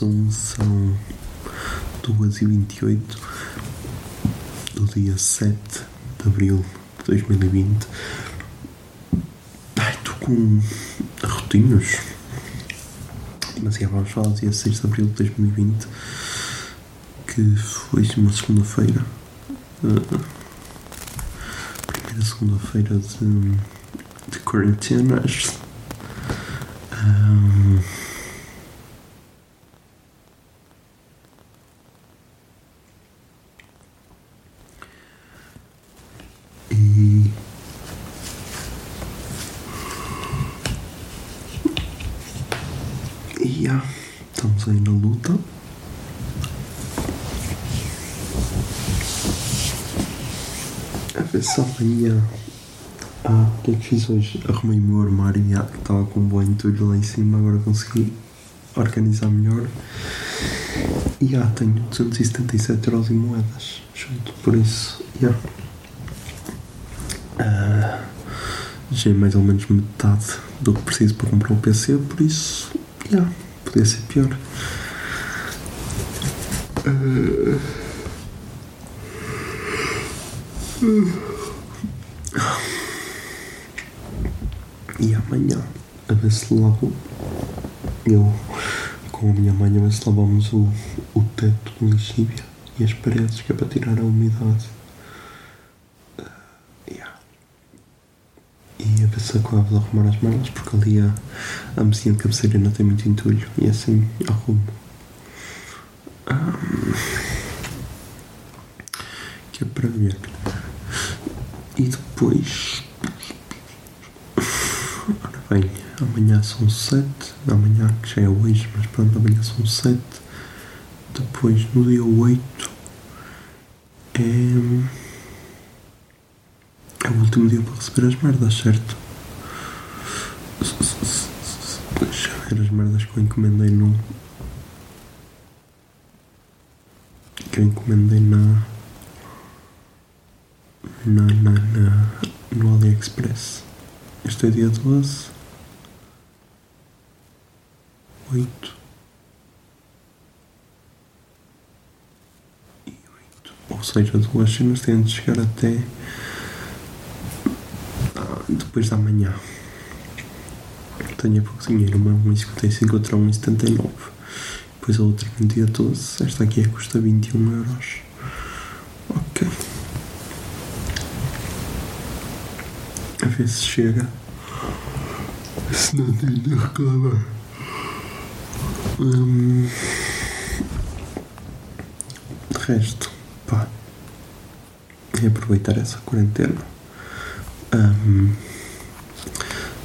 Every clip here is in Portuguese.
Zoom, são 2h28 do dia 7 de abril de 2020. Ai, estou com arrotinhos. Mas já vamos falar do dia 6 de abril de 2020, que foi uma segunda-feira. Uh, primeira segunda-feira de, de quarentena. Um, E. E já, estamos luta. A ver se amanhã. Ah, o que é que fiz hoje? Arrumei o meu armário e estava com um bom entulho lá em cima, agora consegui organizar melhor. E já tenho 277 euros em moedas junto, por isso, já. Ah, já é mais ou menos metade do que preciso para comprar o PC, por isso, já, podia ser pior. E amanhã, a ver se lavo eu com a minha mãe, a ver se lavamos o, o teto de lixívia e as paredes, que é para tirar a umidade. Yeah. E a ver se acabo de arrumar as merdas, porque ali a, a mesinha de cabeceira ainda tem muito entulho e assim arrumo. Que é para ver. E depois. Ora bem, amanhã são sete. Amanhã que já é hoje, mas pronto, amanhã são sete. Depois no dia oito é. É o último dia para receber as merdas, certo? Deixa eu ver as merdas que eu encomendei no. Que eu encomendei na. Na, na, na, no AliExpress. Este é dia 12. 8. E 8. Ou seja, duas cenas têm de chegar até ah, depois da manhã. Tenho pouco dinheiro, uma 1,55, outra 1,79. Depois a outra no dia 12. Esta aqui é, custa 21 euros. Ok. A ver se chega. Se não tenho de reclamar. Hum, de resto, pá. É aproveitar essa quarentena. Hum,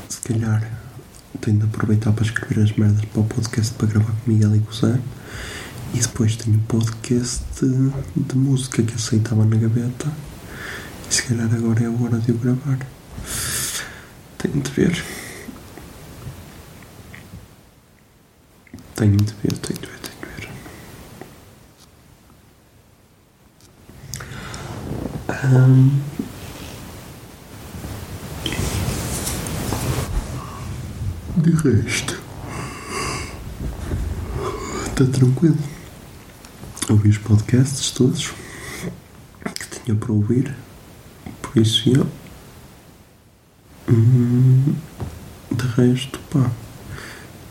se calhar tenho de aproveitar para escrever as merdas para o podcast para gravar com Miguel e com o Zé. E depois tenho um podcast de, de música que eu sei estava na gaveta. E se calhar agora é a hora de eu gravar. Tenho de ver. Tenho de ver, tenho de ver, tenho de ver. Ahm. Resto, está tranquilo. Ouvi os podcasts todos que tinha para ouvir, por isso eu. Hum, de resto, pá,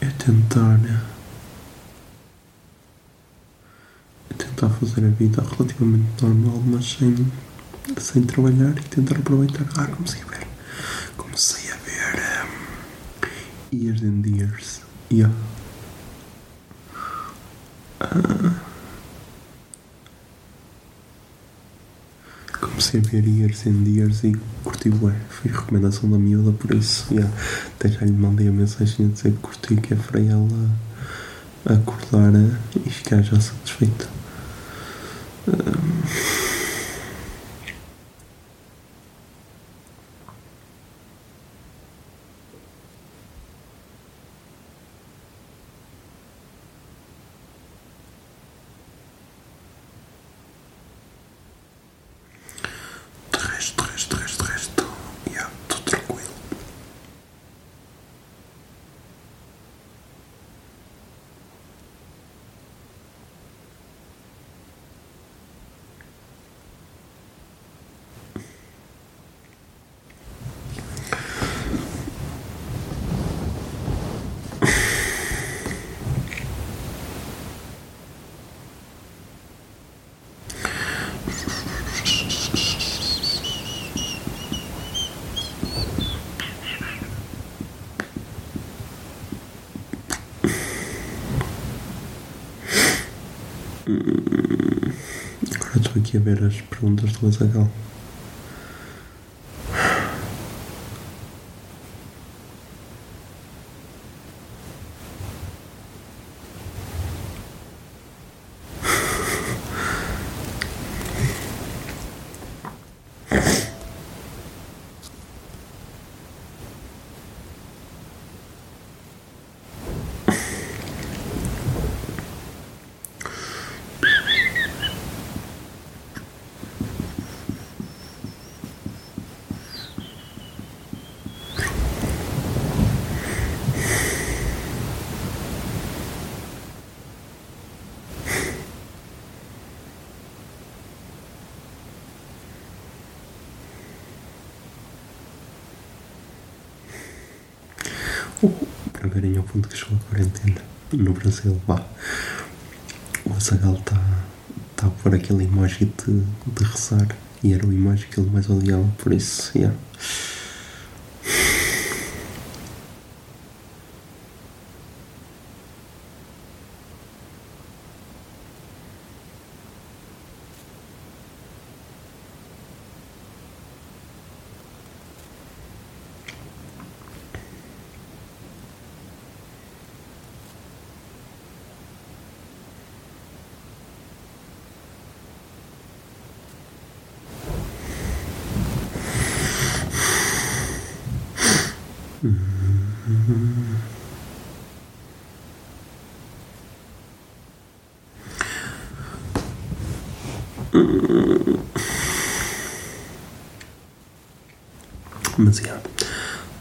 é tentar tentar fazer a vida relativamente normal, mas sem, sem trabalhar e tentar aproveitar. Ah, comecei a ver. Comecei a ver. Years and Years. Yeah. Ah. comecei a ver Years and Years e curti bem. Foi recomendação da miúda, por isso, yeah, até já lhe mandei a mensagem a dizer que curti, que é para ela acordar e ficar já satisfeita. Um, de resto, de resto, de resto, de resto, yeah, estou tranquilo. Agora estou aqui a ver as perguntas do Azagal. Para verem ao ponto que chegou a quarentena no Brasil, vá. O Azagal está tá a pôr aquele emoji de, de rezar e era o emoji que ele mais odiava, por isso, yeah. Mas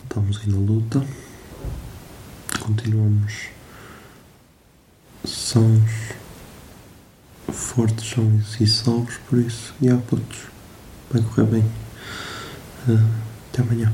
estamos aí na luta, continuamos. Sãos, fortes, sãos e salvos, por isso, já, putos, vai correr bem. Ah, até amanhã.